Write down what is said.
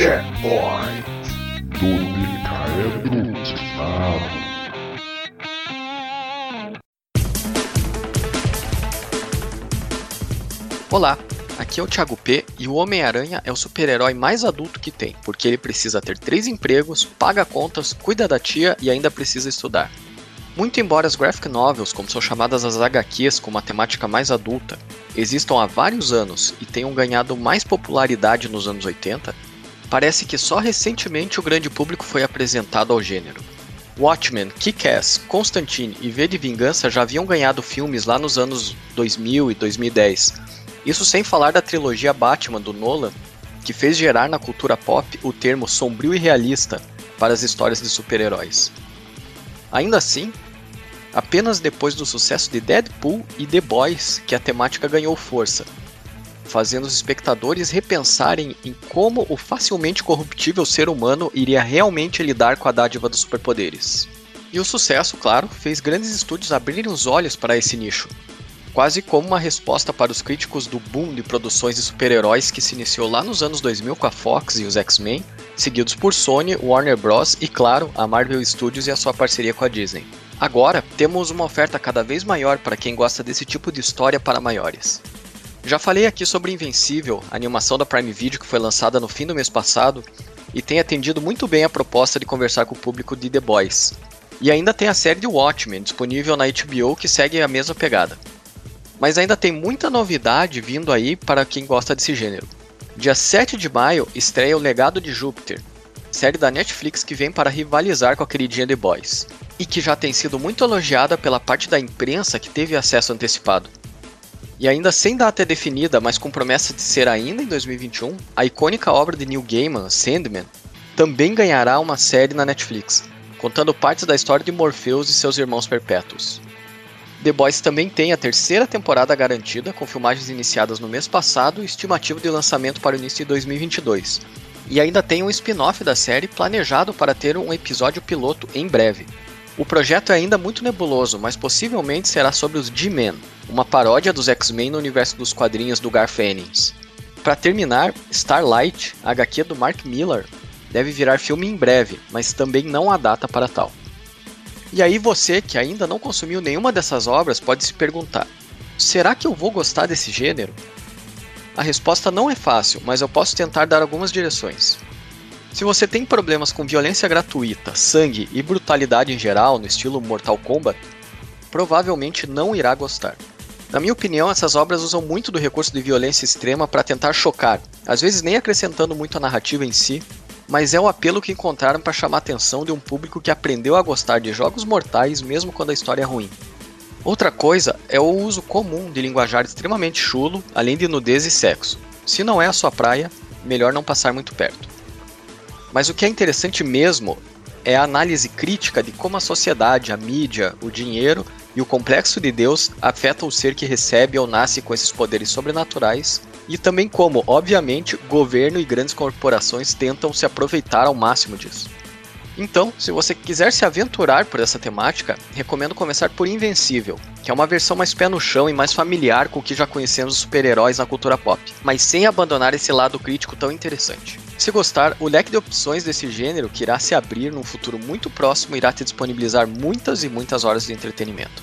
Checkpoint do Micaedro Olá, aqui é o Thiago P e o Homem-Aranha é o super-herói mais adulto que tem, porque ele precisa ter três empregos, paga contas, cuida da tia e ainda precisa estudar. Muito embora as graphic novels, como são chamadas as HQs com uma temática mais adulta, existam há vários anos e tenham ganhado mais popularidade nos anos 80, parece que só recentemente o grande público foi apresentado ao gênero. Watchmen, Kick-Ass, Constantine e V de Vingança já haviam ganhado filmes lá nos anos 2000 e 2010, isso sem falar da trilogia Batman do Nolan, que fez gerar na cultura pop o termo sombrio e realista para as histórias de super-heróis. Ainda assim, apenas depois do sucesso de Deadpool e The Boys que a temática ganhou força, fazendo os espectadores repensarem em como o facilmente corruptível ser humano iria realmente lidar com a dádiva dos superpoderes. E o sucesso, claro, fez grandes estúdios abrirem os olhos para esse nicho, quase como uma resposta para os críticos do boom de produções de super-heróis que se iniciou lá nos anos 2000 com a Fox e os X-Men, seguidos por Sony, Warner Bros. e, claro, a Marvel Studios e a sua parceria com a Disney. Agora, temos uma oferta cada vez maior para quem gosta desse tipo de história para maiores. Já falei aqui sobre Invencível, a animação da Prime Video que foi lançada no fim do mês passado e tem atendido muito bem a proposta de conversar com o público de The Boys. E ainda tem a série de Watchmen disponível na HBO que segue a mesma pegada. Mas ainda tem muita novidade vindo aí para quem gosta desse gênero. Dia 7 de maio estreia O Legado de Júpiter, série da Netflix que vem para rivalizar com a queridinha The Boys, e que já tem sido muito elogiada pela parte da imprensa que teve acesso antecipado. E ainda sem data definida, mas com promessa de ser ainda em 2021, a icônica obra de Neil Gaiman, Sandman, também ganhará uma série na Netflix, contando partes da história de Morpheus e seus irmãos perpétuos. The Boys também tem a terceira temporada garantida, com filmagens iniciadas no mês passado e estimativa de lançamento para o início de 2022. E ainda tem um spin-off da série planejado para ter um episódio piloto em breve. O projeto é ainda muito nebuloso, mas possivelmente será sobre os G-Men, uma paródia dos X-Men no universo dos quadrinhos do Garth Ennis. Para terminar, Starlight, HQ do Mark Miller, deve virar filme em breve, mas também não há data para tal. E aí você que ainda não consumiu nenhuma dessas obras pode se perguntar: será que eu vou gostar desse gênero? A resposta não é fácil, mas eu posso tentar dar algumas direções. Se você tem problemas com violência gratuita, sangue e brutalidade em geral, no estilo Mortal Kombat, provavelmente não irá gostar. Na minha opinião, essas obras usam muito do recurso de violência extrema para tentar chocar, às vezes nem acrescentando muito a narrativa em si, mas é o apelo que encontraram para chamar a atenção de um público que aprendeu a gostar de jogos mortais mesmo quando a história é ruim. Outra coisa é o uso comum de linguajar extremamente chulo, além de nudez e sexo. Se não é a sua praia, melhor não passar muito perto. Mas o que é interessante mesmo é a análise crítica de como a sociedade, a mídia, o dinheiro e o complexo de Deus afetam o ser que recebe ou nasce com esses poderes sobrenaturais e também como, obviamente, governo e grandes corporações tentam se aproveitar ao máximo disso. Então, se você quiser se aventurar por essa temática, recomendo começar por Invencível, que é uma versão mais pé no chão e mais familiar com o que já conhecemos os super-heróis na cultura pop, mas sem abandonar esse lado crítico tão interessante. Se gostar, o leque de opções desse gênero que irá se abrir num futuro muito próximo irá te disponibilizar muitas e muitas horas de entretenimento.